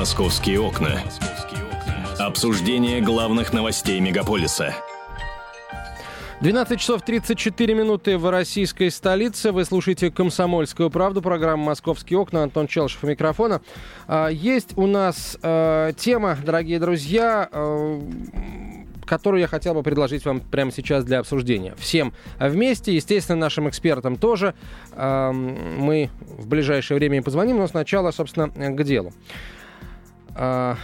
Московские окна. Обсуждение главных новостей мегаполиса. 12 часов 34 минуты в российской столице. Вы слушаете «Комсомольскую правду», программа «Московские окна». Антон Челшев у микрофона. А, есть у нас э, тема, дорогие друзья, э, которую я хотел бы предложить вам прямо сейчас для обсуждения. Всем вместе, естественно, нашим экспертам тоже. Мы в ближайшее время им позвоним, но сначала, собственно, к делу. А,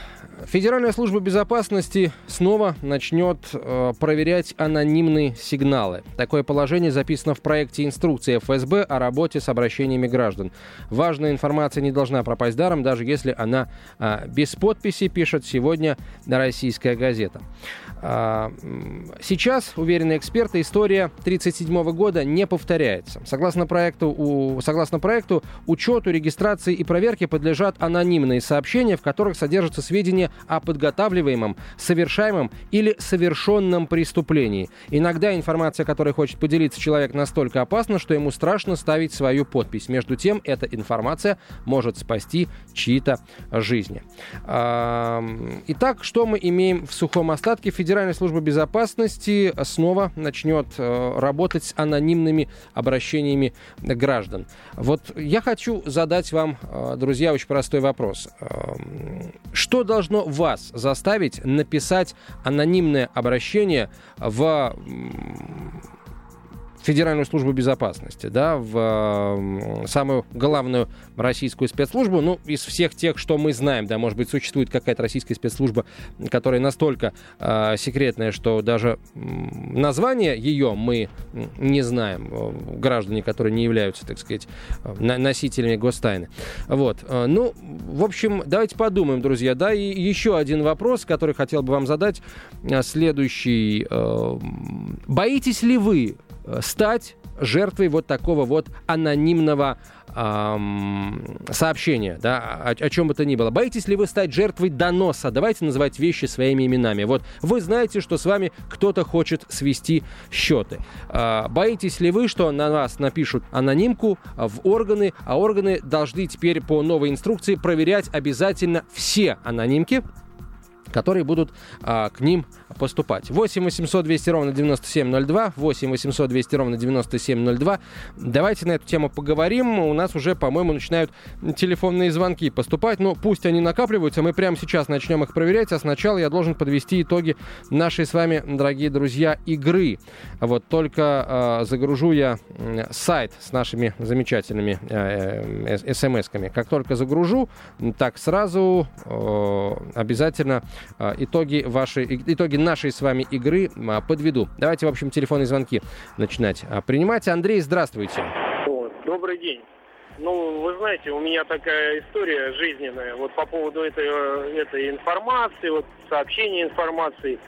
Федеральная служба безопасности снова начнет э, проверять анонимные сигналы. Такое положение записано в проекте инструкции ФСБ о работе с обращениями граждан. Важная информация не должна пропасть даром, даже если она э, без подписи, пишет сегодня российская газета. А, сейчас, уверены эксперты, история 1937 года не повторяется. Согласно проекту, у, согласно проекту, учету, регистрации и проверке подлежат анонимные сообщения, в которых содержатся сведения о подготавливаемом, совершаемом или совершенном преступлении. Иногда информация, которой хочет поделиться человек, настолько опасна, что ему страшно ставить свою подпись. Между тем, эта информация может спасти чьи-то жизни. Итак, что мы имеем в сухом остатке? Федеральная служба безопасности снова начнет э, работать с анонимными обращениями граждан. Вот я хочу задать вам, э, друзья, очень простой вопрос. Что должно вас заставить написать анонимное обращение в Федеральную службу безопасности, да, в э, самую главную российскую спецслужбу, ну, из всех тех, что мы знаем, да, может быть, существует какая-то российская спецслужба, которая настолько э, секретная, что даже название ее мы не знаем, э, граждане, которые не являются, так сказать, э, носителями гостайны. Вот, ну, в общем, давайте подумаем, друзья, да, и еще один вопрос, который хотел бы вам задать, следующий. Боитесь ли вы Э, стать жертвой вот такого вот анонимного эм, сообщения, да, о, о чем бы то ни было. Боитесь ли вы стать жертвой доноса? Давайте называть вещи своими именами. Вот вы знаете, что с вами кто-то хочет свести счеты. Э, боитесь ли вы, что на вас напишут анонимку в органы, а органы должны теперь по новой инструкции проверять обязательно все анонимки, которые будут а, к ним поступать. 8 800 200 ровно 9702, 8 800 200 ровно 9702. Давайте на эту тему поговорим. У нас уже, по-моему, начинают телефонные звонки поступать. Но пусть они накапливаются, мы прямо сейчас начнем их проверять. А сначала я должен подвести итоги нашей с вами, дорогие друзья, игры. Вот только э, загружу я сайт с нашими замечательными э, э, смс-ками. Как только загружу, так сразу э, обязательно итоги вашей, итоги нашей с вами игры а, подведу. Давайте, в общем, телефонные звонки начинать а, принимать. Андрей, здравствуйте. добрый день. Ну, вы знаете, у меня такая история жизненная. Вот по поводу этой, этой информации, вот сообщения информации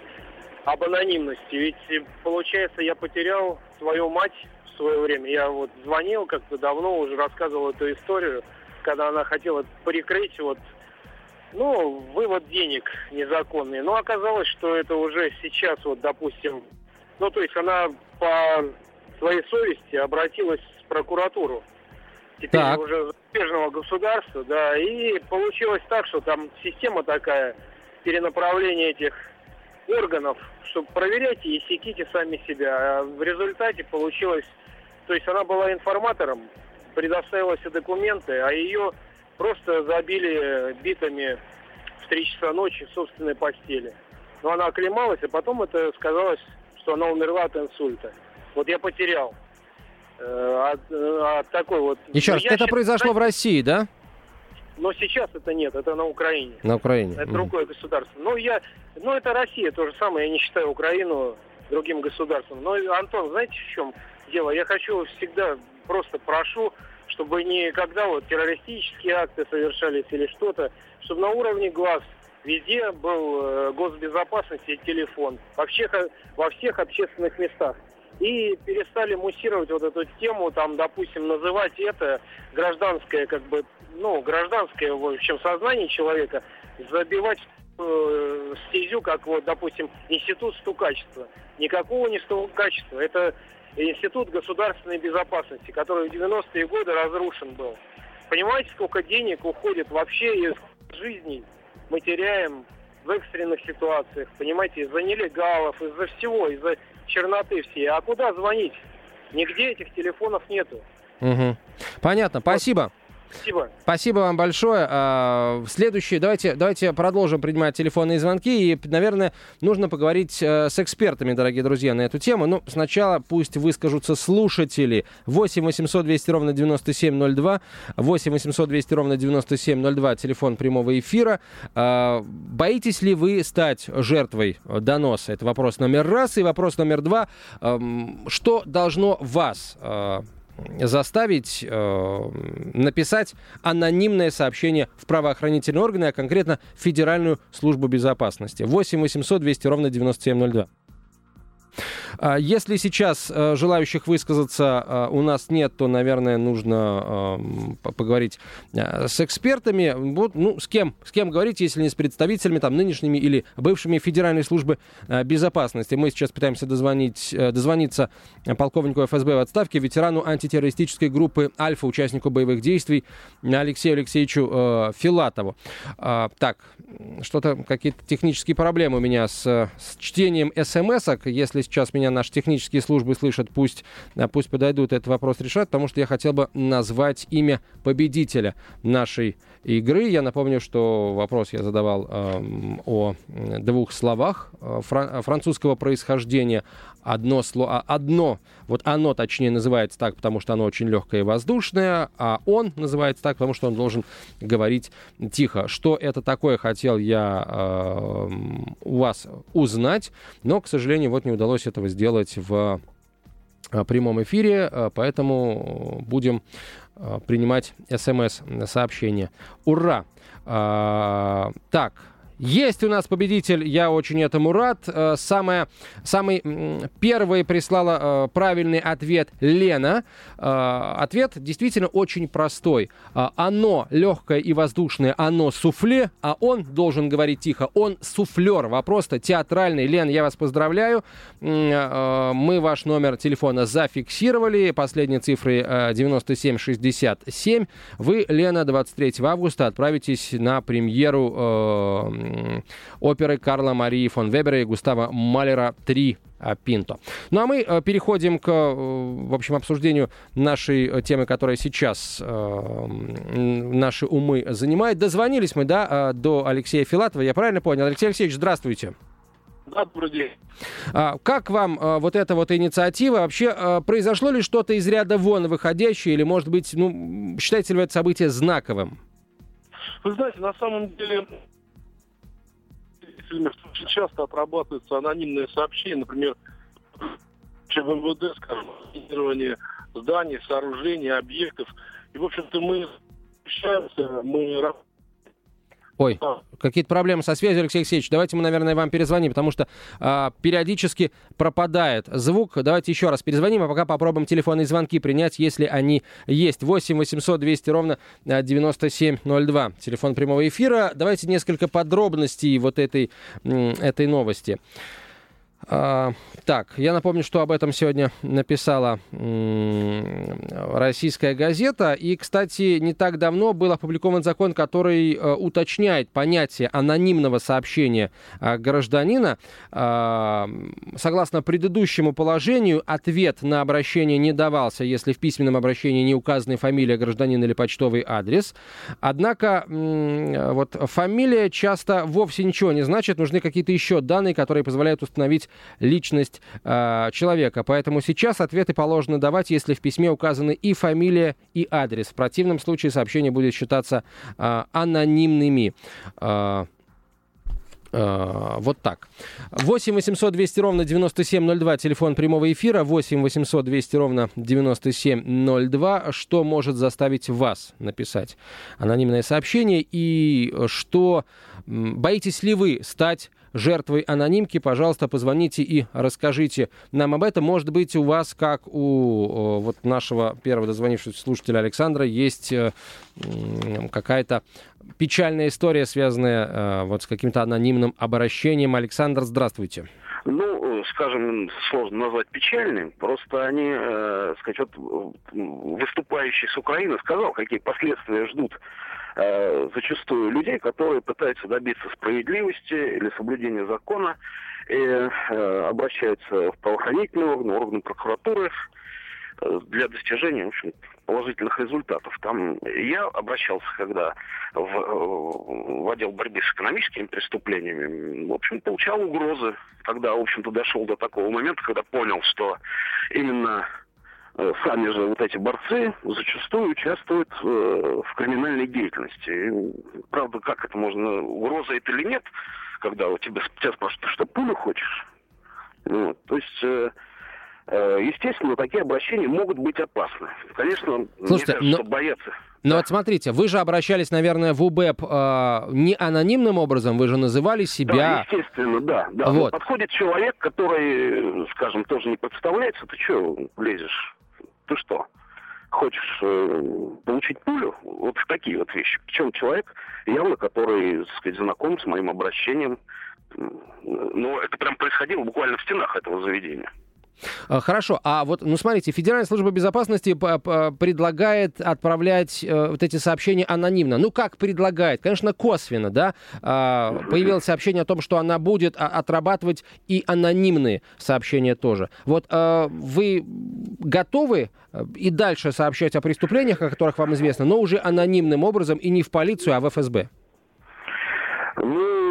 об анонимности. Ведь, получается, я потерял свою мать в свое время. Я вот звонил как-то давно, уже рассказывал эту историю, когда она хотела прикрыть вот ну, вывод денег незаконный. Но оказалось, что это уже сейчас, вот, допустим, ну, то есть она по своей совести обратилась в прокуратуру. Теперь так. уже зарубежного государства, да, и получилось так, что там система такая, перенаправление этих органов, чтобы проверяйте и секите сами себя. А в результате получилось, то есть она была информатором, предоставила все документы, а ее просто забили битами в 3 часа ночи в собственной постели. Но она оклемалась, а потом это сказалось, что она умерла от инсульта. Вот я потерял э, от, э, от такой вот... Еще раз, это считаю, произошло в России, да? Но сейчас это нет, это на Украине. На Украине. Это mm. другое государство. Но я, ну это Россия, то же самое. Я не считаю Украину другим государством. Но Антон, знаете в чем дело? Я хочу всегда просто прошу чтобы никогда вот террористические акты совершались или что-то, чтобы на уровне глаз везде был э, госбезопасности и телефон во всех, во всех общественных местах. И перестали муссировать вот эту тему, там, допустим, называть это гражданское, как бы, ну, гражданское, в общем, сознание человека, забивать э, стезю, как вот, допустим, институт стукачества. Никакого не стукачества. Это Институт государственной безопасности, который в 90-е годы разрушен был. Понимаете, сколько денег уходит вообще из жизней мы теряем в экстренных ситуациях, понимаете, из-за нелегалов, из-за всего, из-за черноты всей. А куда звонить? Нигде этих телефонов нету. Угу. Понятно, спасибо. Спасибо. Спасибо вам большое. А, следующее, давайте, давайте продолжим принимать телефонные звонки. И, наверное, нужно поговорить э, с экспертами, дорогие друзья, на эту тему. Но сначала пусть выскажутся слушатели. 8 800 200 ровно 9702. 8 800 200 ровно 9702. Телефон прямого эфира. А, боитесь ли вы стать жертвой доноса? Это вопрос номер раз. И вопрос номер два. Что должно вас а, заставить э, написать анонимное сообщение в правоохранительные органы, а конкретно Федеральную службу безопасности. 8 800 200 ровно 9702. А если сейчас э, желающих высказаться э, у нас нет, то, наверное, нужно э, поговорить с экспертами. Вот, ну, с кем? С кем говорить, если не с представителями там, нынешними или бывшими Федеральной службы безопасности. Мы сейчас пытаемся дозвонить, дозвониться полковнику ФСБ в отставке, ветерану антитеррористической группы «Альфа», участнику боевых действий Алексею Алексеевичу Филатову. А, так, что-то, какие-то технические проблемы у меня с, с чтением смс-ок. Если сейчас меня наши технические службы слышат, пусть, э, пусть подойдут, этот вопрос решат, потому что я хотел бы назвать имя победителя нашей игры. Я напомню, что вопрос я задавал э, о двух словах э, фран- французского происхождения. Одно слово, одно, вот оно точнее называется так, потому что оно очень легкое и воздушное, а он называется так, потому что он должен говорить тихо. Что это такое, хотел я э, у вас узнать, но, к сожалению, вот не удалось этого сделать в э, прямом эфире, э, поэтому будем Э, принимать смс-сообщения. Ура! А, так, есть у нас победитель, я очень этому рад. Э, самое, самый первый прислала э, правильный ответ Лена. Э, ответ действительно очень простой. Оно легкое и воздушное, оно суфле, а он должен говорить тихо. Он суфлер. Вопрос-то театральный. Лен, я вас поздравляю. Мы ваш номер телефона зафиксировали. Последние цифры 9767. Вы, Лена, 23 августа отправитесь на премьеру оперы Карла Марии фон Вебера и Густава Малера «Три Пинто. Ну а мы э, переходим к, э, в общем, обсуждению нашей э, темы, которая сейчас наши умы занимает. Дозвонились мы, да, до Алексея Филатова, я правильно понял? Алексей Алексеевич, здравствуйте. Да, добрый день. А, как вам вот эта вот инициатива? Вообще произошло ли что-то из ряда вон выходящее? Или, может быть, ну, считаете ли вы это событие знаковым? Вы знаете, на самом деле слушателями очень часто отрабатываются анонимные сообщения, например, в МВД, скажем, планирование зданий, сооружений, объектов. И, в общем-то, мы общаемся, мы Ой, а. какие-то проблемы со связью, Алексей Алексеевич. Давайте мы, наверное, вам перезвоним, потому что а, периодически пропадает звук. Давайте еще раз перезвоним, а пока попробуем телефонные звонки принять, если они есть. 8 800 200 ровно 9702. Телефон прямого эфира. Давайте несколько подробностей вот этой, этой новости. А, так, я напомню, что об этом сегодня написала российская газета. И, кстати, не так давно был опубликован закон, который э, уточняет понятие анонимного сообщения э, гражданина. А, согласно предыдущему положению, ответ на обращение не давался, если в письменном обращении не указаны фамилия гражданина или почтовый адрес. Однако вот фамилия часто вовсе ничего не значит. Нужны какие-то еще данные, которые позволяют установить личность э, человека. Поэтому сейчас ответы положено давать, если в письме указаны и фамилия, и адрес. В противном случае сообщение будет считаться э, анонимными. Э, вот так. 8 800 200 ровно 9702, телефон прямого эфира. 8 800 200 ровно 9702. Что может заставить вас написать анонимное сообщение? И что боитесь ли вы стать жертвой анонимки, пожалуйста, позвоните и расскажите нам об этом. Может быть, у вас, как у вот нашего первого дозвонившегося слушателя Александра, есть э, какая-то печальная история, связанная э, вот с каким-то анонимным обращением. Александр, здравствуйте. Ну, скажем, сложно назвать печальным. Просто они, э, сказать, вот выступающий с Украины сказал, какие последствия ждут э, зачастую людей, которые пытаются добиться справедливости или соблюдения закона и э, обращаются в правоохранительные органы, органы прокуратуры э, для достижения, в общем, положительных результатов. Там я обращался, когда в, э, в отдел борьбы с экономическими преступлениями, в общем, получал угрозы, когда, в общем-то, дошел до такого момента, когда понял, что именно сами же вот эти борцы зачастую участвуют э, в криминальной деятельности. И, правда, как это можно, угроза это или нет, когда у тебя, тебя спрашивают, ты что, пулю хочешь? Ну, то есть... Э, Э, естественно, такие обращения могут быть опасны. Конечно, Слушайте, мне кажется, но... бояться. Но да. вот смотрите, вы же обращались, наверное, в УБЭП э, не анонимным образом, вы же называли себя... Да, естественно, да. да. Вот. Подходит человек, который, скажем, тоже не представляется, ты что лезешь? Ты что? Хочешь э, получить пулю? Вот такие вот вещи. Причем человек, явно, который, так сказать, знаком с моим обращением. Ну, это прям происходило буквально в стенах этого заведения. А, хорошо, а вот, ну смотрите, Федеральная служба безопасности предлагает отправлять э, вот эти сообщения анонимно. Ну как предлагает? Конечно, косвенно, да? А, появилось сообщение о том, что она будет отрабатывать и анонимные сообщения тоже. Вот а, вы готовы э, и дальше сообщать о преступлениях, о которых вам известно, но уже анонимным образом и не в полицию, а в ФСБ? Ну,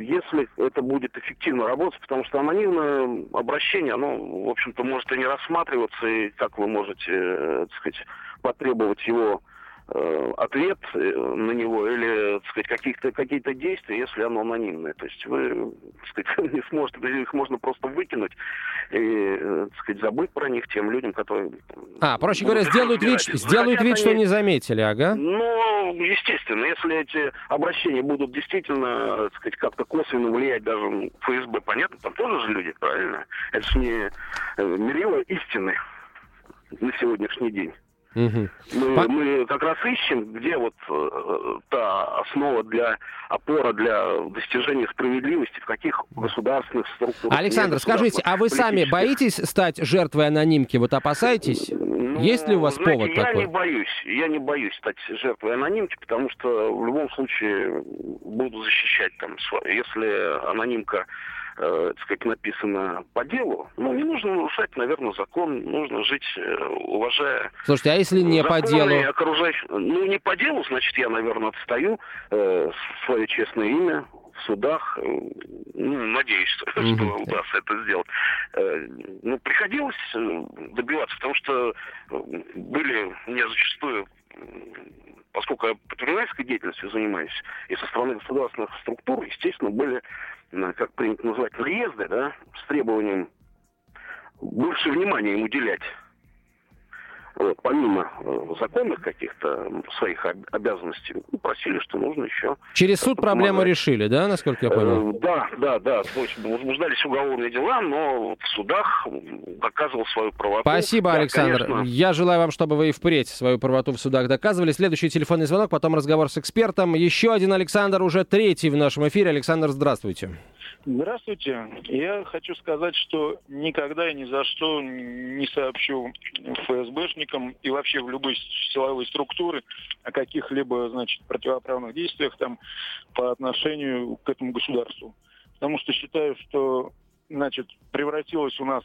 если это будет эффективно работать, потому что анонимное обращение, оно, в общем-то, может и не рассматриваться, и как вы можете, э, так сказать, потребовать его ответ э, на него или, так сказать, каких-то, какие-то действия, если оно анонимное. То есть вы, так сказать, не сможете, их можно просто выкинуть и, э, так сказать, забыть про них тем людям, которые... А, проще говоря, сделают вид, сделают вид, что не заметили, ага. Ну, естественно, если эти обращения будут действительно, так сказать, как-то косвенно влиять даже в ФСБ, понятно, там тоже же люди, правильно? Это же не мерило истины на сегодняшний день. Угу. Мы, По... мы как раз ищем, где вот э, та основа для опора для достижения справедливости, в каких государственных структурах. Александр, скажите, а вы сами боитесь стать жертвой анонимки? Вот опасаетесь? Ну, Есть ли у вас знаете, повод я такой? Я не боюсь. Я не боюсь стать жертвой анонимки, потому что в любом случае буду защищать там, если анонимка э, так сказать, написано по делу, ну, не нужно нарушать, наверное, закон, нужно жить, э, уважая... Слушайте, а если не по делу? Окружающих... Ну, не по делу, значит, я, наверное, отстаю э, свое честное имя, в судах. Э, ну, надеюсь, что mm-hmm. удастся это сделать. Э, ну, приходилось э, добиваться, потому что были мне зачастую поскольку я предпринимательской деятельностью занимаюсь, и со стороны государственных структур, естественно, были как принято называть, наезды, да, с требованием больше внимания им уделять. Вот, помимо э, законных каких-то своих обязанностей, ну, просили, что нужно еще... Через суд проблему решили, да, насколько я понял? Э, да, да, да. Возбуждались уголовные дела, но в судах доказывал свою правоту. Спасибо, да, Александр. Конечно. Я желаю вам, чтобы вы и впредь свою правоту в судах доказывали. Следующий телефонный звонок, потом разговор с экспертом. Еще один Александр, уже третий в нашем эфире. Александр, здравствуйте. Здравствуйте. Я хочу сказать, что никогда и ни за что не сообщу ФСБшникам и вообще в любой силовой структуре о каких-либо, значит, противоправных действиях там по отношению к этому государству. Потому что считаю, что значит, превратилось у нас,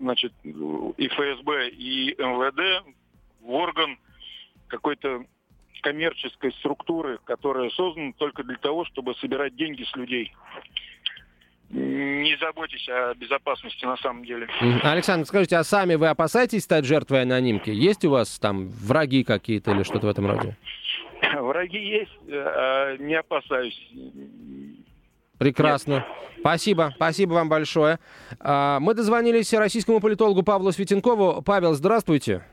значит, и ФСБ, и МВД в орган какой-то коммерческой структуры, которая создана только для того, чтобы собирать деньги с людей не заботьтесь о безопасности на самом деле. Александр, скажите, а сами вы опасаетесь стать жертвой анонимки? Есть у вас там враги какие-то или что-то в этом роде? Враги есть, а не опасаюсь. Прекрасно. Нет. Спасибо, спасибо вам большое. А, мы дозвонились российскому политологу Павлу Светенкову. Павел, здравствуйте.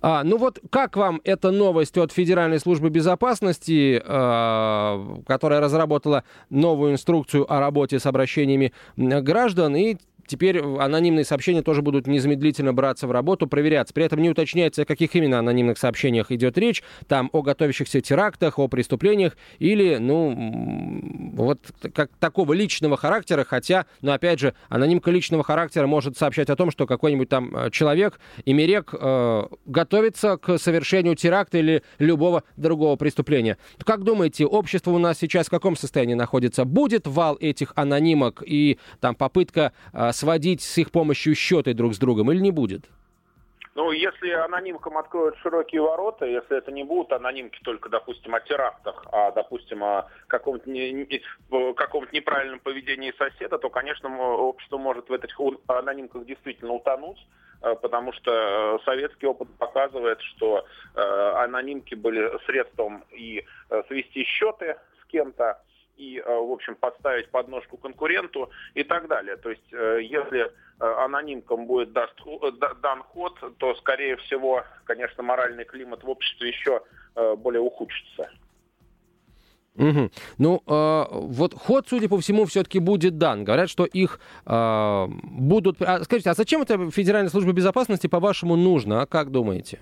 А, ну вот как вам эта новость от Федеральной службы безопасности, э, которая разработала новую инструкцию о работе с обращениями граждан и теперь анонимные сообщения тоже будут незамедлительно браться в работу, проверяться. При этом не уточняется, о каких именно анонимных сообщениях идет речь. Там о готовящихся терактах, о преступлениях или, ну, вот как такого личного характера, хотя, ну, опять же, анонимка личного характера может сообщать о том, что какой-нибудь там э, человек, имерек, э, готовится к совершению теракта или любого другого преступления. Как думаете, общество у нас сейчас в каком состоянии находится? Будет вал этих анонимок и там попытка э, сводить с их помощью счеты друг с другом или не будет? Ну, если анонимкам откроют широкие ворота, если это не будут анонимки только, допустим, о терактах, а, допустим, о каком-то, не, каком неправильном поведении соседа, то, конечно, общество может в этих анонимках действительно утонуть, э, потому что э, советский опыт показывает, что э, анонимки были средством и свести счеты с кем-то, и, в общем, подставить подножку конкуренту и так далее. То есть, если Э, анонимкам будет э, дан ход, то, скорее всего, конечно, моральный климат в обществе еще э, более ухудшится. Угу. Ну, э, вот ход, судя по всему, все-таки будет дан. Говорят, что их э, будут... А, скажите, а зачем это Федеральная служба безопасности, по-вашему, нужно? А как думаете?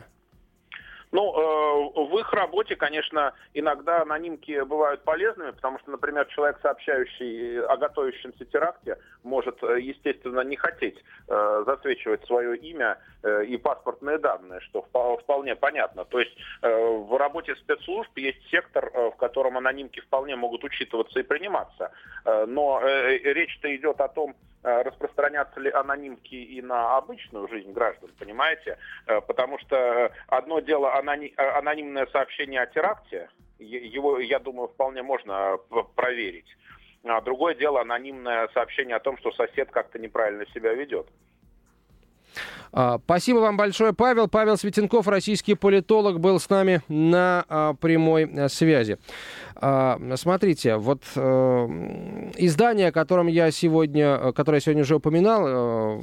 Ну, э, в их работе, конечно, иногда анонимки бывают полезными, потому что, например, человек, сообщающий о готовящемся теракте, может, э, естественно, не хотеть э, засвечивать свое имя и паспортные данные, что вполне понятно. То есть в работе спецслужб есть сектор, в котором анонимки вполне могут учитываться и приниматься. Но речь-то идет о том, Э, распространятся ли анонимки и на обычную жизнь граждан, понимаете? Э, потому что одно дело э, анонимное сообщение о теракте, его, я думаю, вполне можно проверить. А другое дело анонимное сообщение о том, что сосед как-то неправильно себя ведет. А, спасибо вам большое, Павел. Павел Светенков, российский политолог, был с нами на а, прямой э, связи. А, смотрите, вот э, издание, о котором я сегодня, э, которое я сегодня уже упоминал,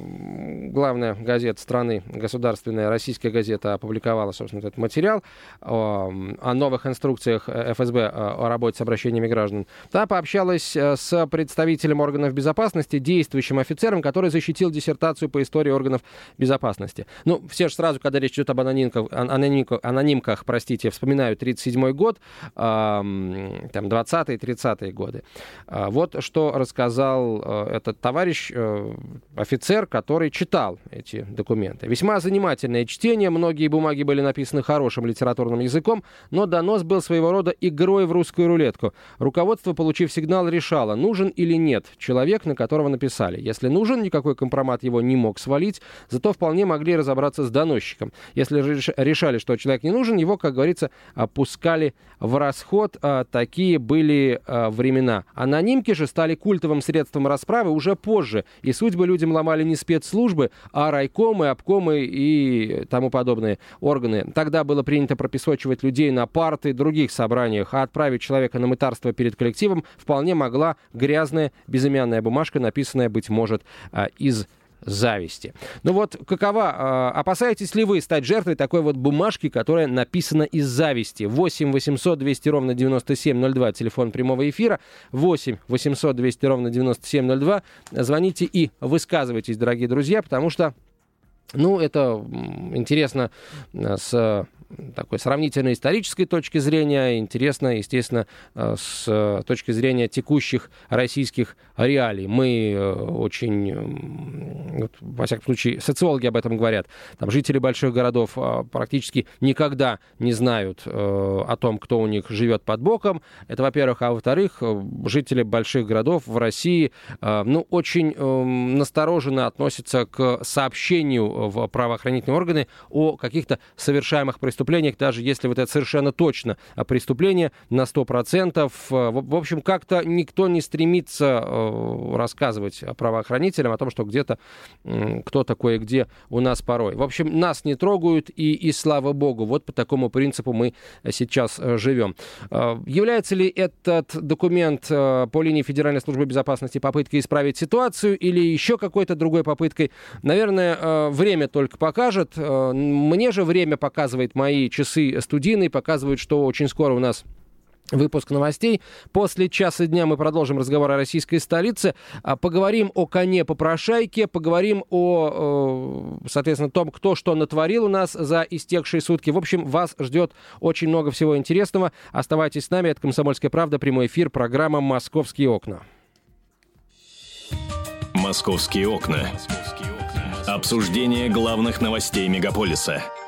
главная газета страны, государственная российская газета, опубликовала, собственно, этот материал о, новых инструкциях ФСБ о работе с обращениями граждан. Та пообщалась с представителем органов безопасности, действующим офицером, который защитил диссертацию по истории органов безопасности. Ну, все же сразу, когда речь идет об анонимках, анонимках, анонимках простите, вспоминают 37 год, там, 20-е, 30-е годы. Э, вот что рассказал э, этот товарищ, э, офицер, который читал эти документы. Весьма занимательное чтение, многие бумаги были написаны хорошим литературным языком, но донос был своего рода игрой в русскую рулетку. Руководство, получив сигнал, решало, нужен или нет человек, на которого написали. Если нужен, никакой компромат его не мог свалить, Зато вполне могли разобраться с доносчиком. Если решали, что человек не нужен, его, как говорится, опускали в расход. А, такие были а, времена. Анонимки же стали культовым средством расправы уже позже. И судьбы людям ломали не спецслужбы, а райкомы, обкомы и тому подобные органы. Тогда было принято пропесочивать людей на парты других собраниях, а отправить человека на мытарство перед коллективом вполне могла грязная безымянная бумажка, написанная, быть может, а, из зависти. Ну вот, какова, э, опасаетесь ли вы стать жертвой такой вот бумажки, которая написана из зависти? 8 800 200 ровно 9702, телефон прямого эфира. 8 800 200 ровно 9702. Звоните и высказывайтесь, дорогие друзья, потому что, ну, это интересно э, с такой сравнительно исторической точки зрения, интересно, естественно, э, с точки зрения текущих российских реалий. Мы э, очень, вот, во всяком случае, социологи об этом говорят, там жители больших городов э, практически никогда не знают о том, кто у них живет под боком. Это, во-первых. А во-вторых, жители больших городов в России, ну, очень настороженно относятся к сообщению в правоохранительные органы о каких-то совершаемых преступлениях преступлениях, даже если вот это совершенно точно преступление на 100%. Э, в общем, как-то никто не стремится э, рассказывать правоохранителям о том, что где-то кто-то кое-где у нас порой. В общем, нас не трогают, и, и слава богу, вот по такому принципу мы сейчас э, живем. Является ли этот документ по линии Федеральной службы безопасности попыткой исправить ситуацию или еще какой-то другой попыткой? Наверное, время только покажет. Мне же время показывает мои мои часы студийные показывают, что очень скоро у нас выпуск новостей. После часа дня мы продолжим разговор о российской столице. А, поговорим о коне попрошайке, поговорим о, соответственно, том, кто что натворил у нас за истекшие сутки. В общем, вас ждет очень много всего интересного. Оставайтесь с нами. Это «Комсомольская правда», прямой эфир, программа «Московские окна». «Московские окна». Обсуждение главных новостей мегаполиса –